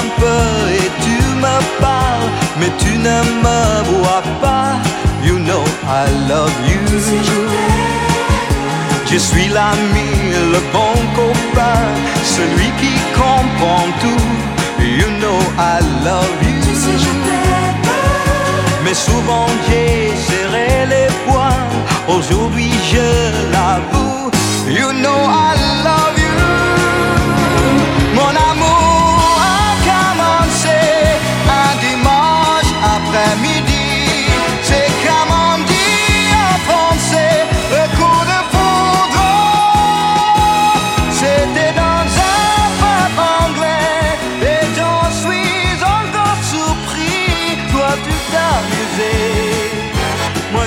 et tu me parles, mais tu ne me vois pas. You know I love you. Je suis l'ami, le bon copain, celui qui comprend tout. You know I love you. Mais souvent j'ai serré les poings, aujourd'hui je l'avoue. You know I love you.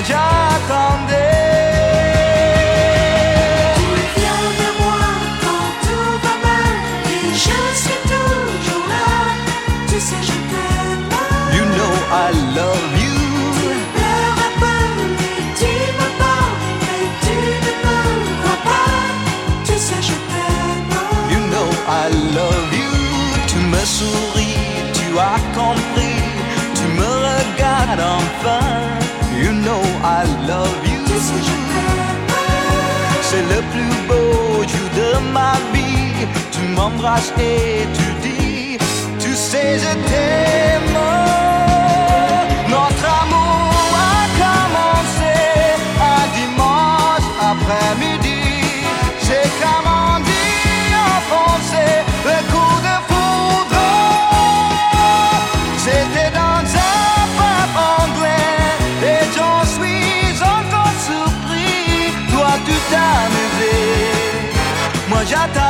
j'attendais. Tu viens de moi quand tout va mal et je suis toujours là. Tu sais, je t'aime. You know I love you. Tu pleures un mais tu mais tu ne me pas. Tu sais, je t'aime. You know I love you. Tu me souris, tu as compris, tu me regardes enfin. C'est le plus beau jour de ma vie. Tu m'embrasses et tu dis, tu sais, je t'aime. Notre amour a commencé un dimanche après-midi. J'ai già tardi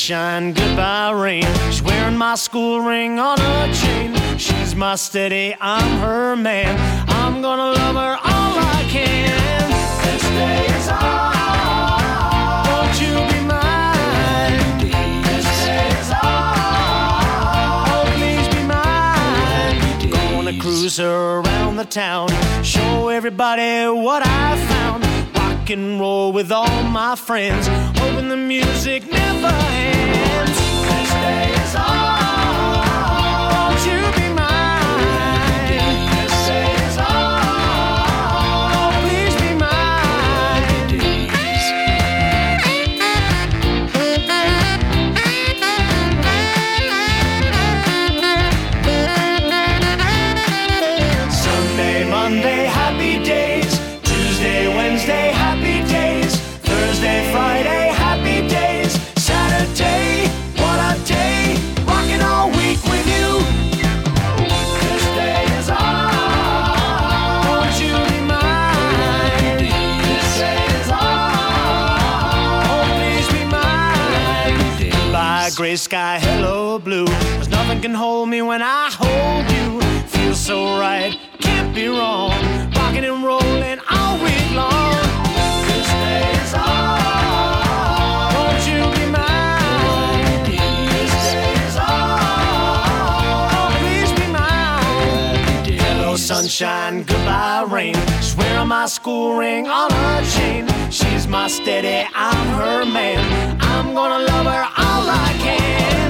sunshine, goodbye rain. She's wearing my school ring on a chain. She's my steady, I'm her man. I'm gonna love her all I can. This day is all. Won't you be mine? This day is all. Oh, please be mine. Gonna cruise her around the town, show everybody what I found and roll with all my friends, hoping the music never ends. can hold me when I hold you. Feels so right, can't be wrong. Rocking and rolling all week long. This day is all. Won't you be mine? This day day's all. Please be mine. Hello, sunshine, goodbye, rain. Swear on my school ring on her chain. She's my steady, I'm her man. I'm gonna love her all I can.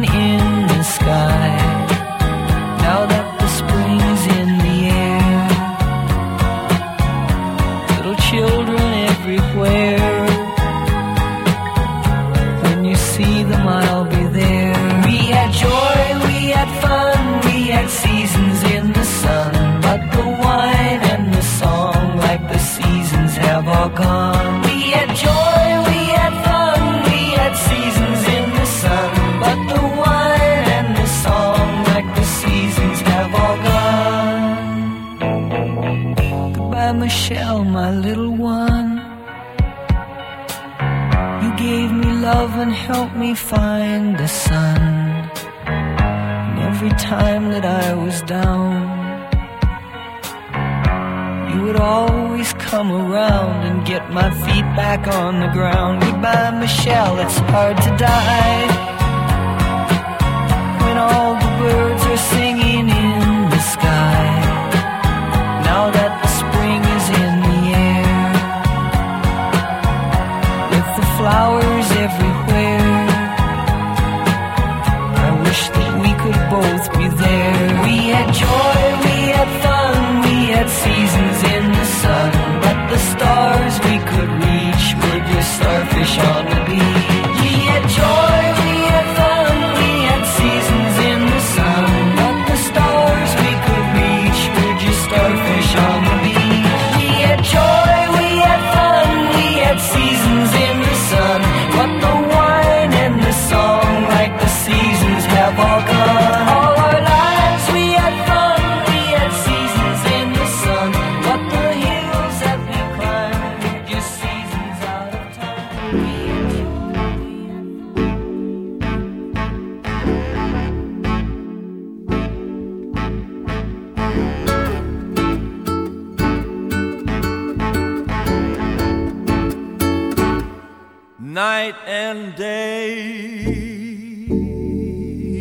and day,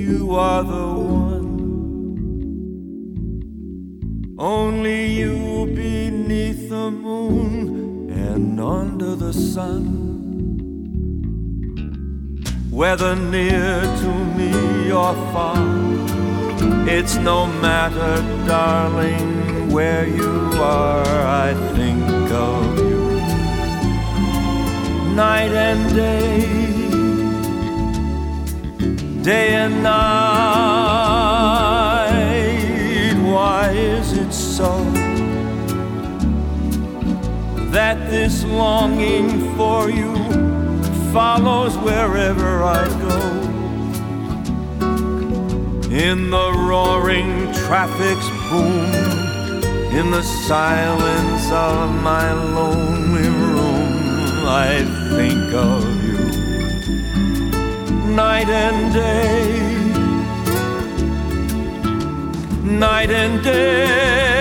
you are the one. Only you beneath the moon and under the sun. Whether near to me or far, it's no matter, darling, where you are, I think of night and day, day and night. Why is it so that this longing for you follows wherever I go? In the roaring traffic's boom, in the silence of my room, I think of you. Night and day, night and day,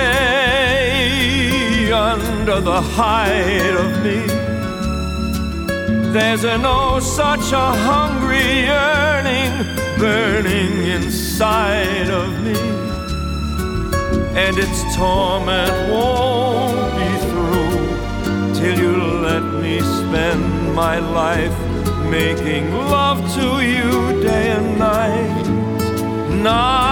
under the hide of me. There's an oh such a hungry yearning burning inside of me, and its torment won't be through till you let me spend my life making love to you day and night, night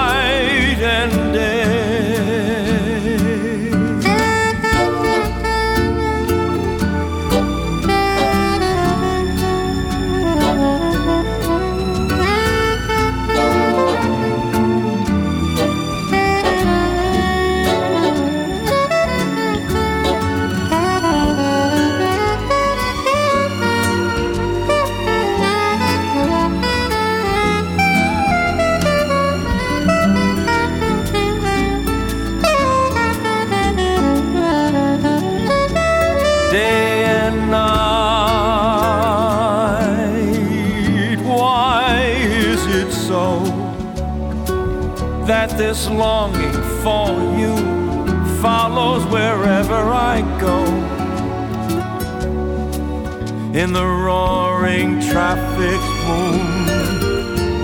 In the roaring traffic's boom,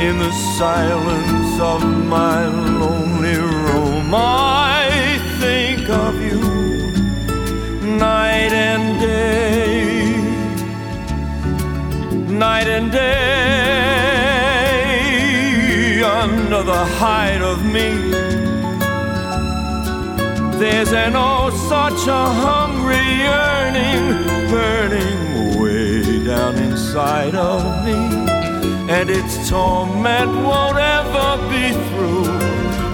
in the silence of my lonely room, I think of you night and day, night and day, under the hide of me. There's an oh, such a hungry yearning burning down inside of me, and its torment won't ever be through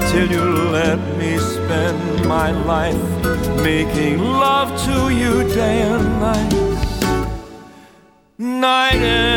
till you let me spend my life making love to you day and night, night and